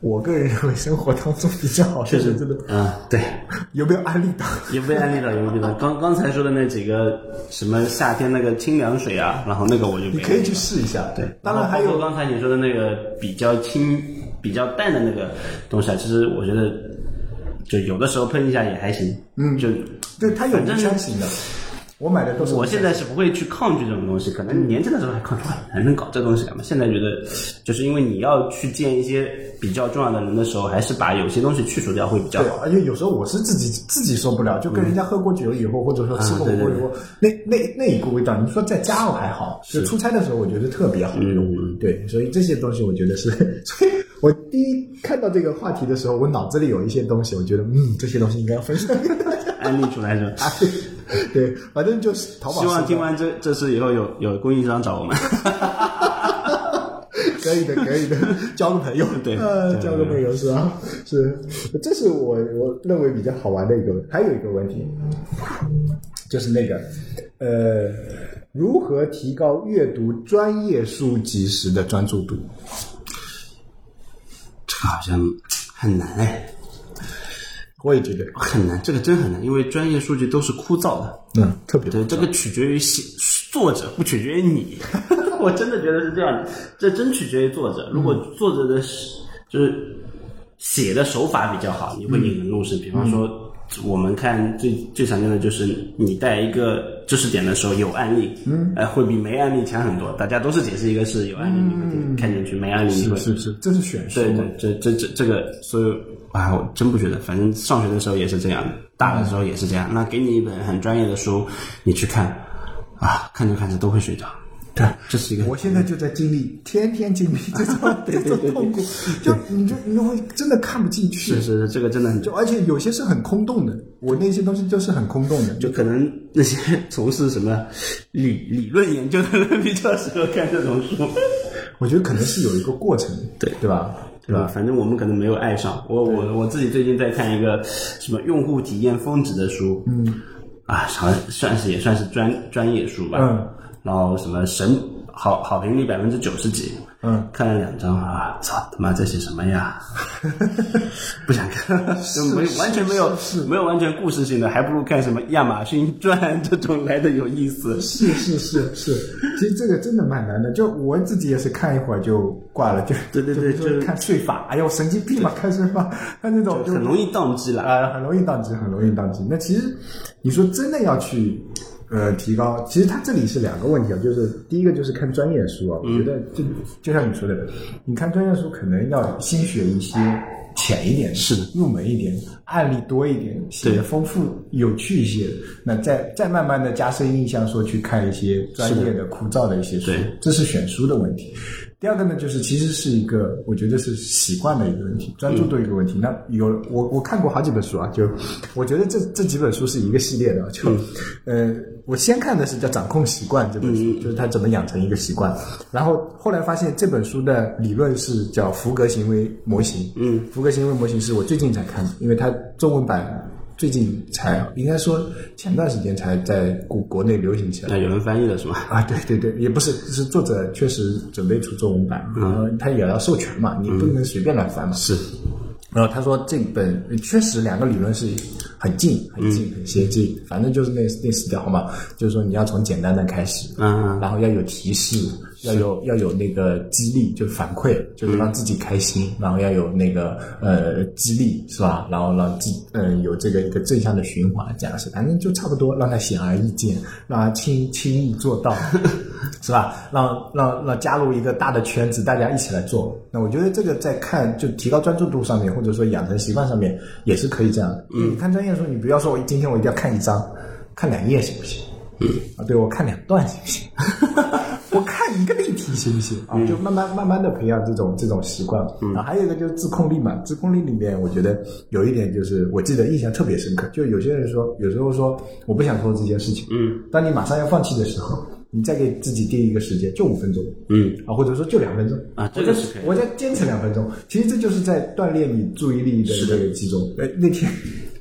S2: 我个人认为生活当中比较好的，
S3: 确实
S2: 真的。
S3: 啊，对，
S2: 有没有安利到？
S3: 也被安利到，有没有到。刚刚才说的那几个什么夏天那个清凉水啊，然后那个我就没
S2: 你可以去试一下。
S3: 对，
S2: 当然还有
S3: 刚才你说的那个比较清、比较淡的那个东西啊，其实我觉得就有的时候喷一下也还行。嗯，就
S2: 对，它有无
S3: 反正
S2: 香型的，我买的都是
S3: 我现在是不会去抗拒这种东西，可能年轻的时候还抗拒，还能搞这东西干嘛？现在觉得，就是因为你要去见一些比较重要的人的时候，还是把有些东西去除掉会比较
S2: 对
S3: 好。，
S2: 而且有时候我是自己自己受不了，就跟人家喝过酒以后，或者说吃过火锅以后，那那那一个味道，你说在家我还好，就出差的时候我觉得特别好用。
S3: 嗯
S2: 对，所以这些东西我觉得是，所以我第一看到这个话题的时候，我脑子里有一些东西，我觉得嗯，这些东西应该要分享给大家。
S3: 安利出来是吧？
S2: 对，反正就是淘宝。
S3: 希望听完这这次以后有有供应商找我们。
S2: 可以的，可以的，交个朋友，
S3: 对
S2: 呃，
S3: 交个
S2: 朋友是吧？是，这是我我认为比较好玩的一个，还有一个问题，就是那个，呃，如何提高阅读专业书籍时的专注度？
S3: 这个好像很难哎，
S2: 我也觉得，
S3: 很难，这个真很难，因为专业数据都是枯燥的。
S2: 嗯，特别
S3: 对，这个取决于写作者，不取决于你。我真的觉得是这样，这真取决于作者。如果作者的是就是写的手法比较好，你会引人入胜。比方说，我们看最最常见的就是你带一个知识点的时候有案例，嗯，呃，会比没案例强很多。大家都是解释一个是有案例，你会看进去；没案例你会
S2: 是是，这是选书
S3: 对对，这这这这个，所以啊，我真不觉得，反正上学的时候也是这样的，大的时候也是这样。那给你一本很专业的书，你去看，啊，看着看着都会睡着。
S2: 对，
S3: 这是一个
S2: 我现在就在经历，天天经历这种 这种痛苦，就你就你就会真的看不进去，
S3: 是是是，这个真的很
S2: 就而且有些是很空洞的，我那些东西就是很空洞的，
S3: 就可能那些 从事什么理理论研究的人比较适合看这种书，
S2: 我觉得可能是有一个过程，
S3: 对
S2: 对吧？
S3: 对吧？反正我们可能没有爱上。我我我自己最近在看一个什么用户体验峰值的书，嗯，啊，好像算是也算是专专业书吧，
S2: 嗯，
S3: 然后什么神好好评率百分之九十几，
S2: 嗯，
S3: 看了两章啊，操他妈这写什么呀？不想看，就没完全没有没有完全故事性的，还不如看什么亚马逊传这种来的有意思。
S2: 是是是是，其实这个真的蛮难的。就我自己也是看一会儿就挂了，就
S3: 对对对就
S2: 看税法，哎呦神经病嘛，看税法，看那种就
S3: 很容易宕机了。
S2: 啊，很容易宕机，很容易宕机。那其实你说真的要去呃提高，其实它这里是两个问题啊，就是第一个就是看专业书啊，我觉得就就像你说的，你看专业书可能要先学一些。浅一点
S3: 是的
S2: 入门一点，案例多一点，写的丰富有趣一些。那再再慢慢的加深印象，说去看一些专业的枯燥的一些书，这是选书的问题。第二个呢，就是其实是一个，我觉得是习惯的一个问题，专注度一个问题。那有我我看过好几本书啊，就我觉得这这几本书是一个系列的，就、呃，我先看的是叫《掌控习惯》这本书，就是他怎么养成一个习惯，然后后来发现这本书的理论是叫福格行为模型，嗯，福格行为模型是我最近才看的，因为它中文版。最近才应该说前段时间才在国国内流行起来，
S3: 那有人翻译了是吗？
S2: 啊，对对对，也不是，是作者确实准备出中文版，然后他也要授权嘛，你不能随便乱翻嘛。
S3: 是，
S2: 然后他说这本确实两个理论是很近、很近、很接近，反正就是那那四条嘛，就是说你要从简单的开始，
S3: 嗯，
S2: 然后要有提示，要有要有那个激励，就是反馈，就是让自己开心，然后要有那个呃激励，是吧？然后让自嗯、有这个一个正向的循环，这样是，反正就差不多，让他显而易见，让他轻轻易做到，是吧？让让让加入一个大的圈子，大家一起来做。那我觉得这个在看就提高专注度上面，或者说养成习惯上面，也是可以这样的。嗯，你看专业书，你不要说我今天我一定要看一章，看两页行不行？嗯啊，对我看两段行不行？我看一个例题行不行啊？就慢慢慢慢的培养这种这种习惯。啊，还有一个就是自控力嘛，自控力里面我觉得有一点就是我记得印象特别深刻，就有些人说有时候说我不想做这件事情，嗯，当你马上要放弃的时候，你再给自己定一个时间，就五分钟，
S3: 嗯
S2: 啊，或者说就两分钟
S3: 啊
S2: 我再
S3: 这个是可以
S2: 我再坚持两分钟，其实这就是在锻炼你注意力的这个集中。哎，那天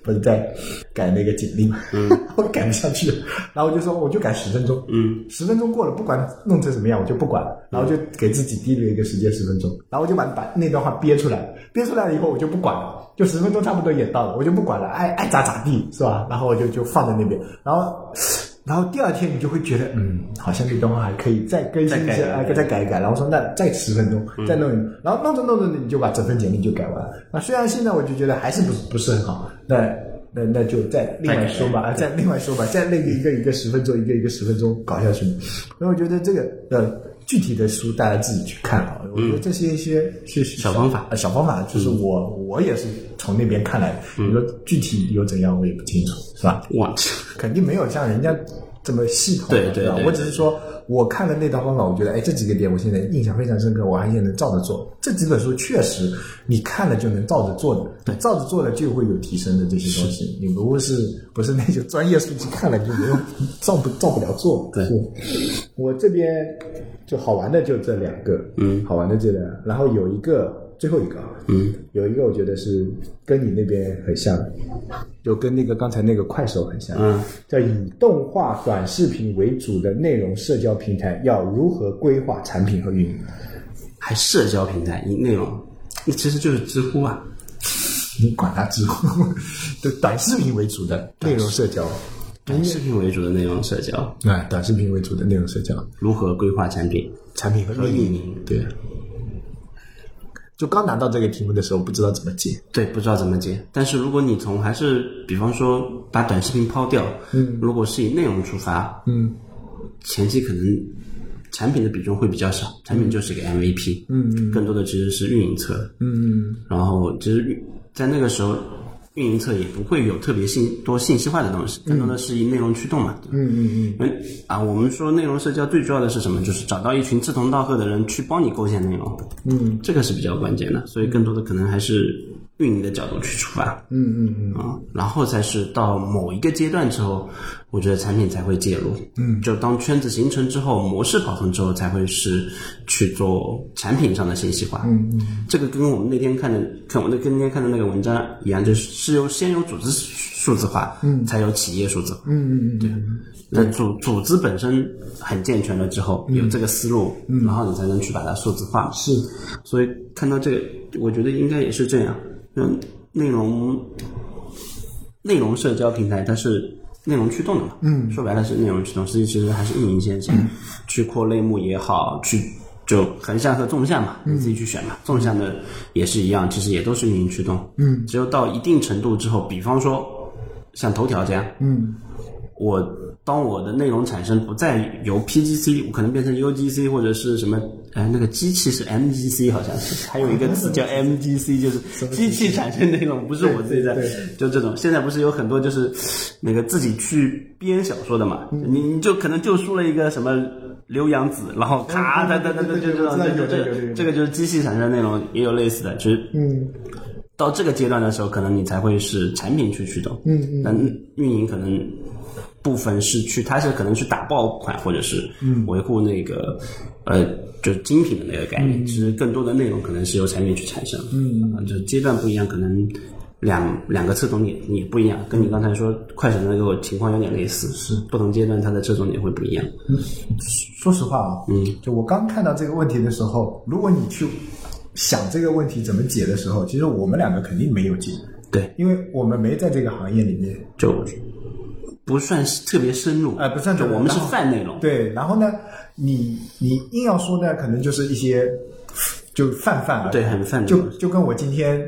S2: 不是在改那个简历嘛，嗯，我改不下去，然后我就说我就改十分钟，嗯，十分钟过了，不管弄成什么样，我就不管了，然后就给自己定了一个时间十分钟，然后我就把把那段话憋出来，憋出来了以后我就不管了，就十分钟差不多也到了，我就不管了，爱爱咋咋地是吧？然后我就就放在那边，然后。然后第二天你就会觉得，嗯，好像这段话还可以再更新一下，
S3: 再改
S2: 哎，再改一改。然后说那再十分钟，再弄一弄，然后弄着弄着你就把整份简历就改完了。那虽然现在我就觉得还是不不是很好，那那那就再另外说吧，啊，再另外说吧，再那个一个一个十分钟，一个一个十分钟搞下去。所以我觉得这个呃具体的书大家自己去看啊，我觉得这些一些是
S3: 小方法
S2: 呃小方法就是我我也是从那边看来的。你说具体有怎样我也不清楚，是吧？
S3: 忘记
S2: 肯定没有像人家这么系统的，吧
S3: 对对对
S2: 我只是说，我看了那套方法，我觉得，哎，这几个点我现在印象非常深刻，我还现在能照着做。这几本书确实，你看了就能照着做的，对，照着做了就会有提升的这些东西。你如果是不是那些专业书籍看了就没有照不照不了做。
S3: 对
S2: 是我这边就好玩的就这两个，嗯，好玩的这两个，然后有一个。最后一个啊，嗯，有一个我觉得是跟你那边很像，就跟那个刚才那个快手很像，
S3: 嗯，
S2: 叫以动画短视频为主的内容社交平台要如何规划产品和运营？
S3: 还社交平台以内容，那其实就是知乎啊。
S2: 你管它知乎，就短视频为主的内容社交，
S3: 短视频为主的内容社交，
S2: 啊，短视频为主的内容社交，
S3: 如何规划产品？
S2: 产品和
S3: 和运营
S2: 对。就刚拿到这个题目的时候，不知道怎么接。
S3: 对，不知道怎么接。但是如果你从还是比方说把短视频抛掉，嗯，如果是以内容出发，
S2: 嗯，
S3: 前期可能产品的比重会比较少，产品就是一个 MVP，
S2: 嗯嗯。
S3: 更多的其实是运营侧。
S2: 嗯。
S3: 然后其实运在那个时候，运营侧也不会有特别信多信息化的东西，更多的是以内容驱动嘛。对吧
S2: 嗯嗯嗯
S3: 嗯啊，我们说内容社交最重要的是什么？就是找到一群志同道合的人去帮你构建内容，
S2: 嗯
S3: 这个是比较关键的。所以更多的可能还是运营的角度去出发。
S2: 嗯嗯嗯
S3: 啊，然后才是到某一个阶段之后，我觉得产品才会介入。嗯，就当圈子形成之后，模式跑通之后，才会是去做产品上的信息化。
S2: 嗯嗯
S3: 这个跟我们那天看的，看我那跟那天看的那个文章一样，就是是由先有组织数字化，嗯，才有企业数字化。
S2: 嗯嗯
S3: 对，那组组织本身很健全了之后，有这个思路，然后你才能去把它数字化。
S2: 是
S3: 所以看到这个，我觉得应该也是这样。嗯，内容内容社交平台它是内容驱动的嘛，嗯，说白了是内容驱动，实际其实还是运营先行，去扩类目也好，去就横向和纵向嘛，你自己去选嘛。纵向的也是一样，其实也都是运营驱动，嗯，只有到一定程度之后，比方说像头条这样，
S2: 嗯
S3: 我当我的内容产生不再由 PGC，我可能变成 UGC 或者是什么，哎，那个机器是 MGC 好像是，还有一个词叫 MGC，就是机器产生内容，不是我自己在，就这种。现在不是有很多就是那个自己去编小说的嘛，你你就可能就输了一个什么。刘洋子，然后咔，哒哒哒哒，就这种，这这这个就是机器产生内容，也有类似的，其实
S2: 嗯。
S3: 到这个阶段的时候，可能你才会是产品去驱动，
S2: 嗯嗯。
S3: 但运营可能部分是去，它是可能去打爆款或者是维护那个、呃，就是精品的那个概念。其实更多的内容可能是由产品去产生，嗯，啊，就是阶段不一样，可能两两个侧重点也不一样，跟你刚才说快手的那个情况有点类似，是不同阶段它的侧重点会不一样。
S2: 说实话啊，嗯，就我刚看到这个问题的时候，如果你去想这个问题怎么解的时候，其实我们两个肯定没有解，
S3: 对，
S2: 因为我们没在这个行业里面。
S3: 就不算是特别深入，
S2: 哎不算
S3: 我们是泛内容，
S2: 对，然后呢，你你硬要说呢，可能就是一些就泛泛而已。
S3: 对很泛
S2: 就就跟我今天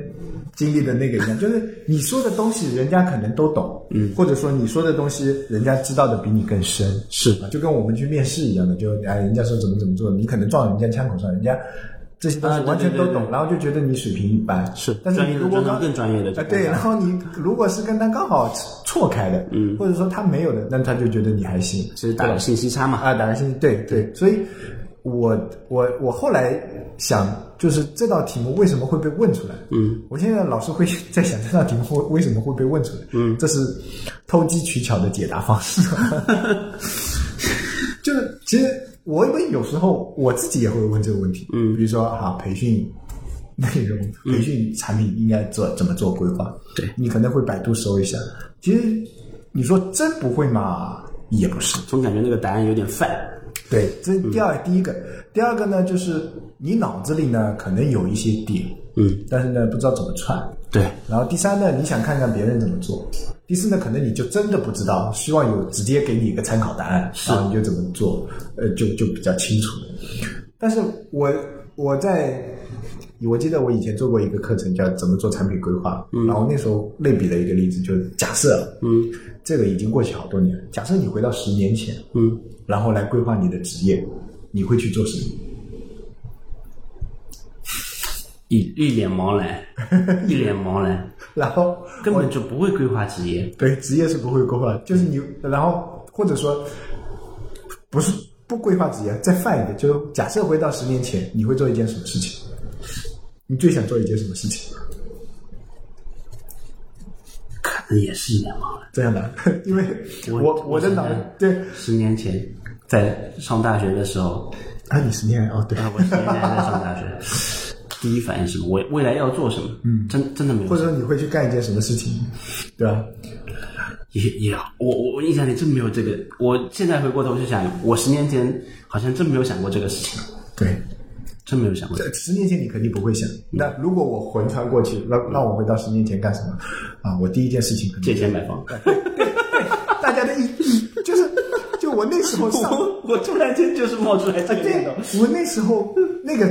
S2: 经历的那个一样，就是你说的东西，人家可能都懂，嗯，或者说你说的东西，人家知道的比你更深，
S3: 是。
S2: 啊，就跟我们去面试一样的，就哎，人家说怎么怎么做，你可能撞人家枪口上，人家。这些东西完全都懂，然后就觉得你水平一般。
S3: 是
S2: 但是你如果刚
S3: 更专业的
S2: 啊，对，然后你如果是跟他刚好错开的，嗯，或者说他没有的，那他就觉得你还行，
S3: 其实打个信息差嘛，
S2: 啊，打个信息，对对，所以我我我后来想，就是这道题目为什么会被问出来？嗯，我现在老是会 在想这道题目会为什么会被问出来？嗯，这是偷机取巧的解答方式。就是其实我因为有时候我自己也会问这个问题，嗯，比如说哈培训。内容培训产品应该做怎么做规划？
S3: 对
S2: 你可能会百度搜一下。其实你说真不会嘛，也不是。
S3: 总感觉那个答案有点泛。
S2: 对，这第二、第一个，第二个呢，就是你脑子里呢可能有一些点，
S3: 嗯，
S2: 但是呢不知道怎么串。
S3: 对，
S2: 然后第三呢，你想看看别人怎么做。第四呢，可能你就真的不知道，希望有直接给你一个参考答案，然后你就怎么做，呃，就就比较清楚。但是我我在我记得我以前做过一个课程，叫怎么做产品规划，然后那时候类比的一个例子，就是假设，
S3: 嗯，
S2: 这个已经过去好多年了，假设你回到十年前，
S3: 嗯，
S2: 然后来规划你的职业，你会去做什么？
S3: 一一脸茫然，一脸茫然，
S2: 然后
S3: 根本就不会规划职业。
S2: 对，职业是不会规划，就是你，然后或者说不是不规划职业，再泛一点，就是假设回到十年前，你会做一件什么事情？你最想做一件什么事情？
S3: 可能也是一脸茫然。
S2: 这样的，因为
S3: 我
S2: 我我的脑对
S3: 十年前在上大学的时候，
S2: 啊，你十年哦，对，
S3: 啊，我十年前在上大学，第一反应是什么？我未来要做什么？嗯，真真的没有
S2: 或者说你会去干一件什么事情，对吧？
S3: 也也，我我我印象里真没有这个。我现在回过头去想，我十年前好像真没有想过这个事情，
S2: 对，
S3: 真没有想过。
S2: 这十年前你肯定不会想。那如果我魂穿过去，让让我回到十年前干什么？啊，我第一件事情可能
S3: 借钱买房，
S2: 我那时候上，
S3: 我 我突然间就是冒出来这个念头。
S2: 我那时候那个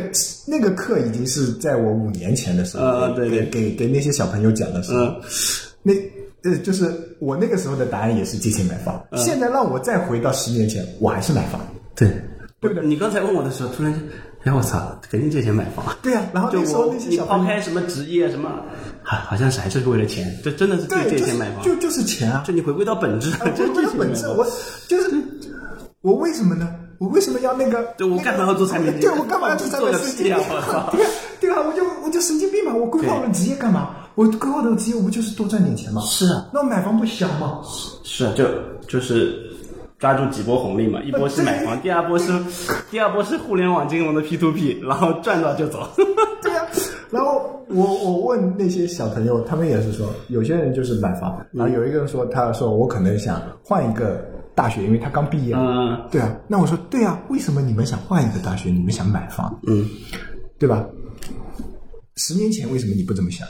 S2: 那个课已经是在我五年前的时候，
S3: 呃对对
S2: 给给给那些小朋友讲的时候，
S3: 嗯
S2: 那呃，就是我那个时候的答案也是借钱买房。现在让我再回到十年前，我还是买房，
S3: 对，
S2: 对不对？
S3: 你刚才问我的时候，突然间，哎，我操，肯定借钱买房。
S2: 对呀、然后
S3: 就
S2: 那时候
S3: 我你
S2: 那些小
S3: 抛开什么职业什么，好好像是还是为了钱，这真的是
S2: 对，
S3: 借钱买房。
S2: 就就是钱啊，
S3: 就你回归到本质，
S2: 啊
S3: 就
S2: 我的本质，我就是我为什么呢？我为什么要那个？
S3: 对我干嘛要做产品经理
S2: 对我干嘛要做产品
S3: 做个
S2: 神经病
S3: 屁啊
S2: 对啊，对啊，我就我就神经病嘛！我规划我的职业干嘛？我规划我的职业，我不就是多赚点钱吗？
S3: 是啊，
S2: 那我买房不香吗？
S3: 是啊，就就是抓住几波红利嘛，一波是买房，第二波是第二波是互联网金融的 P to P，然后赚到就走。
S2: 对啊、然后我我问那些小朋友，他们也是说，有些人就是买房，然后有一个人说，他说我可能想换一个大学，因为他刚毕业。
S3: 嗯
S2: 对啊，那我说对啊，为什么你们想换一个大学？你们想买房？
S3: 嗯，
S2: 对吧？十年前为什么你不这么想？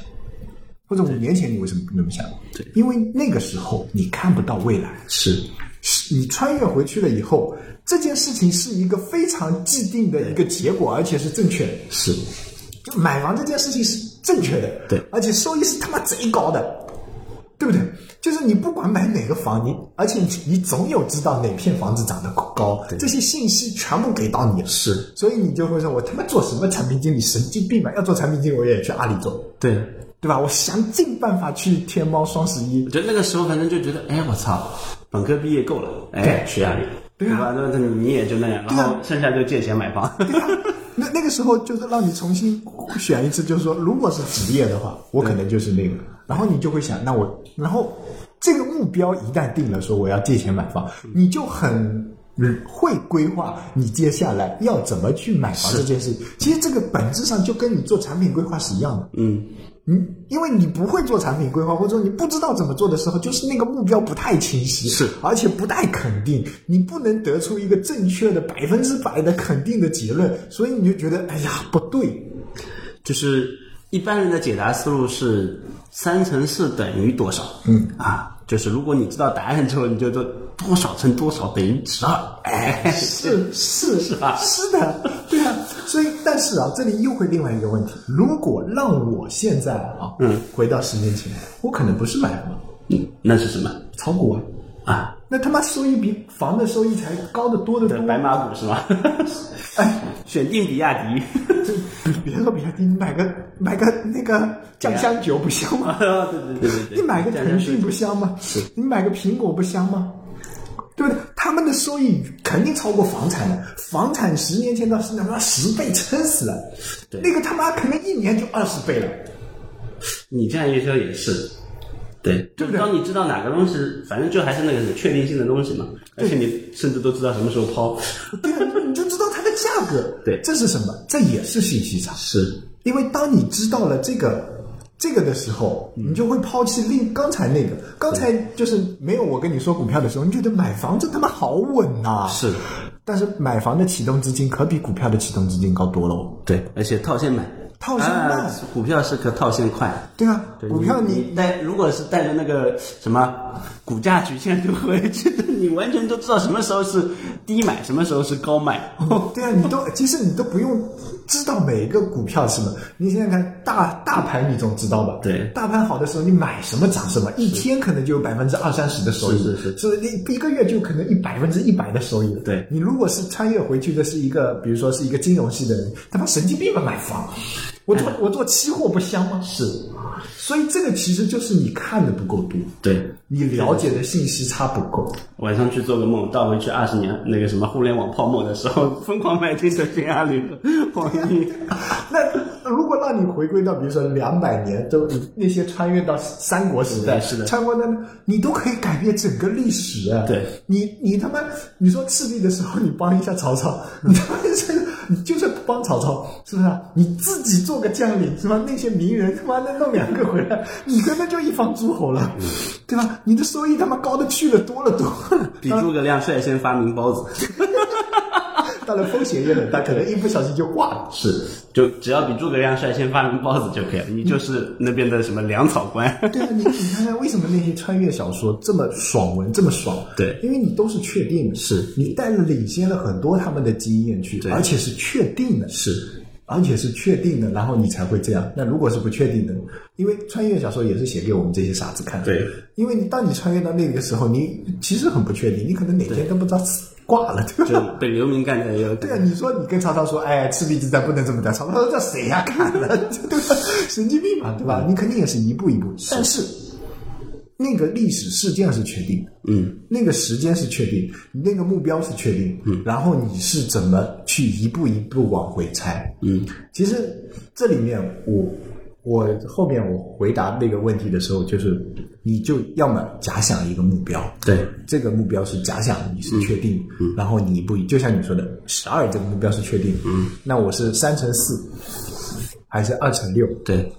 S2: 或者五年前你为什么不这么想？
S3: 对，
S2: 因为那个时候你看不到未来，
S3: 是
S2: 是你穿越回去了以后，这件事情是一个非常既定的一个结果，而且是正确的。
S3: 是，
S2: 就买房这件事情是正确的，
S3: 对
S2: 而且收益是他妈贼高的，对不对？就是你不管买哪个房，你而且你你总有知道哪片房子涨得高，这些信息全部给到你了，
S3: 是，
S2: 所以你就会说，我他妈做什么产品经理，神经病吧！要做产品经理，我也去阿里做，
S3: 对。
S2: 对吧？我想尽办法去天猫、双十一
S3: 我，觉得那个时候反正就觉得，哎，我操，本科毕业够了，哎，去阿里，
S2: 对啊
S3: 吧？那那你也就那样，然后剩下就借钱买房。
S2: 那那个时候就是让你重新选一次，就是说，如果是职业的话，我可能就是那个，然后你就会想，那我，然后这个目标一旦定了，说我要借钱买房，你就很。嗯会规划你接下来要怎么去买房这件事，其实这个本质上就跟你做产品规划是一样的。
S3: 嗯，
S2: 你因为你不会做产品规划，或者说你不知道怎么做的时候，就是那个目标不太清晰，
S3: 是。
S2: 而且不太肯定，你不能得出一个正确的百分之百的肯定的结论，所以你就觉得哎呀不对，
S3: 就是一般人的解答思路是三乘四等于多少？嗯。啊，就是如果你知道答案之后，你就说多少乘多少等于十二。哎，
S2: 是是。
S3: 是吧？
S2: 是的，对啊，所以但是啊，这里又会另外一个问题，如果让我现在啊，
S3: 嗯，
S2: 回到十年前，我可能不是买房，
S3: 嗯，那是什么
S2: 炒股啊，
S3: 啊？
S2: 那他妈收益比房的收益才高得多得多，
S3: 白马股是吗？
S2: 哎。
S3: 选定比亚迪。
S2: 别说别的，你买个买个那个酱香酒不香吗？
S3: 对对对对对，
S2: 你买个腾讯不香吗？
S3: 是
S2: 你买个苹果不香吗？对不对？他们的收益肯定超过房产的，房产十年前到现在他妈十倍撑死了，
S3: 对
S2: 那个他妈可能一年就二十倍了。
S3: 你这样一说也是，对，
S2: 对不对
S3: 当你知道哪个东西，反正就还是那个确定性的东西嘛，而且你甚至都知道什么时候抛。
S2: 对啊，你就知道它的价格。
S3: 对
S2: 这是什么？这也是信息差。
S3: 是，
S2: 因为当你知道了这个这个的时候，你就会抛弃另刚才那个。刚才就是没有我跟你说股票的时候，你觉得买房子他妈好稳呐、
S3: 是，
S2: 但是买房的启动资金可比股票的启动资金高多了哦。
S3: 对，而且套现买，
S2: 套现卖
S3: 啊股票是可套现快。
S2: 对啊，
S3: 对
S2: 股票
S3: 你
S2: 你
S3: 带，如果是带着那个什么股价曲线图回去，你完全都知道什么时候是低买，什么时候是高卖。
S2: 对啊，你都其实你都不用知道每一个股票是什么。你想想看，大大盘你总知道吧？
S3: 对
S2: 大盘好的时候，你买什么涨什么，一天可能就有百分之二三十的收益，
S3: 是是是
S2: 是一一个月就可能一百分之一百的收益了。
S3: 对
S2: 你如果是穿越回去的是一个，比如说是一个金融系的人，他妈神经病吧买房，我做我做期货不香吗？
S3: 是，
S2: 所以这个其实就是你看的不够多，
S3: 对，
S2: 你了解的信息差不够。
S3: 晚上去做个梦，倒回去二十年，那个什么互联网泡沫的时候，疯狂买进腾讯、阿里、网易。
S2: 那如果让你回归到比如说两百年，都那些穿越到三国时代，
S3: 是的
S2: 穿过那，你都可以改变整个历史啊！
S3: 对，
S2: 你你他妈，你说赤壁的时候你帮一下曹操，你他妈这个你就算不帮曹操，是不是、啊？你自己做个将领是吧？那些名人他妈的弄两个回来，你根本就一方诸侯了，对吧？你的收益他妈高的去了多了多了，
S3: 比诸葛亮率先发明包子。
S2: 当然风险也很大，可能一不小心就挂了。
S3: 是，就只要比诸葛亮率先发明包子就可以了，你就是那边的什么粮草官。
S2: 对啊，你你看看为什么那些穿越小说这么爽文这么爽？
S3: 对
S2: 因为你都是确定的，
S3: 是
S2: 你带了领先了很多他们的经验去，
S3: 对
S2: 而且是确定的，
S3: 是，
S2: 而且是确定的，然后你才会这样。那如果是不确定的，因为穿越小说也是写给我们这些傻子看的。
S3: 对，
S2: 因为你当你穿越到那个时候，你其实很不确定，你可能哪天都不知道死挂了，对吧？
S3: 就被流民干的有
S2: 对啊，你说你跟曹操说，哎，赤壁之战不能这么打，曹操说这谁呀、砍了，对吧？神经病嘛，对吧？你肯定也是一步一步，但是那个历史事件是确定的，
S3: 嗯，
S2: 那个时间是确定，你那个目标是确定，嗯，然后你是怎么去一步一步往回猜，
S3: 嗯，
S2: 其实这里面我我后面我回答那个问题的时候，就是你就要么假想一个目标，
S3: 对，
S2: 这个目标是假想你是确定，然后你一步一，就像你说的，十二这个目标是确定，嗯，那我是三乘四，还是二乘六，
S3: 对，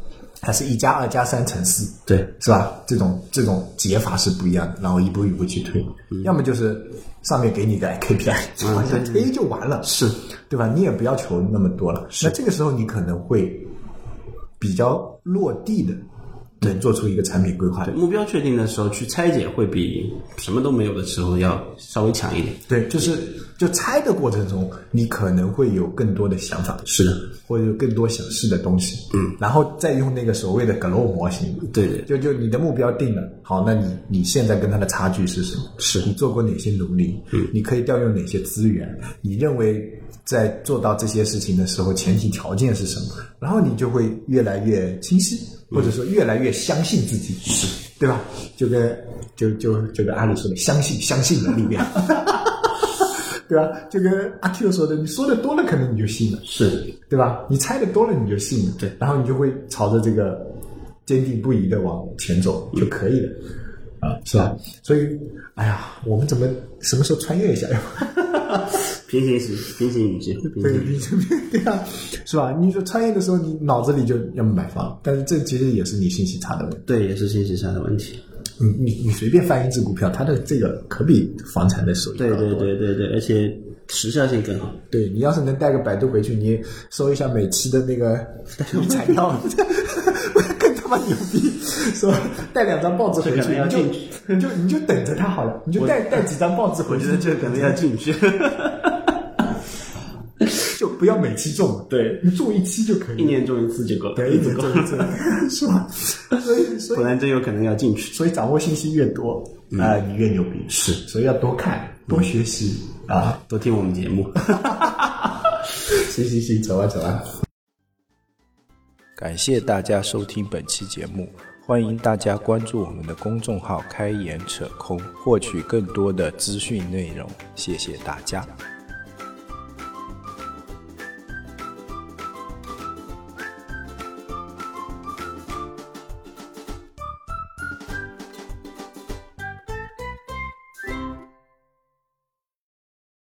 S2: 还是一加二加三乘四，
S3: 对，
S2: 是吧？这种这种解法是不一样的，然后一步一步去推，要么就是上面给你个 KPI，就往下推就完了，
S3: 是，
S2: 对吧？你也不要求那么多了，那这个时候你可能会比较落地的，能做出一个产品规划
S3: 对，目标确定的时候去拆解会比什么都没有的时候要稍微强一点。
S2: 对，就是就拆的过程中，你可能会有更多的想法，
S3: 是的，
S2: 或者有更多想试的东西，嗯，然后再用那个所谓的 GLOW 模型，
S3: 对对
S2: 就就你的目标定了，好，那你你现在跟它的差距是什么？
S3: 是
S2: 你做过哪些努力？嗯，你可以调用哪些资源？你认为在做到这些事情的时候，前提条件是什么？然后你就会越来越清晰，或者说越来越相信自己，是对吧？就跟就就就跟阿里说的，相信相信的力量。对吧？就跟阿 Q 说的，你说的多了，可能你就信了。
S3: 是，
S2: 对吧？你猜的多了，你就信了，
S3: 对
S2: 然后你就会朝着这个坚定不移的往前走就可以了，啊，是吧？所以，哎呀，我们怎么什么时候穿越一下呀？
S3: 平行时平行宇宙，平行
S2: 你这边对啊，是吧？你说穿越的时候，你脑子里就要买房，但是这其实也是你信息差的问题。
S3: 对，也是信息差的问题。
S2: 你你你随便翻一只股票，它的这个可比房产的收益
S3: 对对
S2: 高多了
S3: 对对对，而且时效性更好。
S2: 对你要是能带个百度回去，你搜一下每期的那个理财药，更他妈牛逼，是吧？带两张报纸回去，你就你就你就等着它好了，你就带带几张报纸回去，
S3: 我觉得这可能要进去。
S2: 就不要每期中了，
S3: 对
S2: 你中一期就可以，
S3: 一年中一次就够了，
S2: 对一年中一次，是吧？所以所以
S3: 不然真有可能要进去。
S2: 所以掌握信息越多啊、你越牛逼，
S3: 是
S2: 所以要多看多学习啊！
S3: 多听我们节目。
S2: 行行行，走啊走啊。
S1: 感谢大家收听本期节目，欢迎大家关注我们的公众号“开眼扯空”，获取更多的资讯内容。谢谢大家。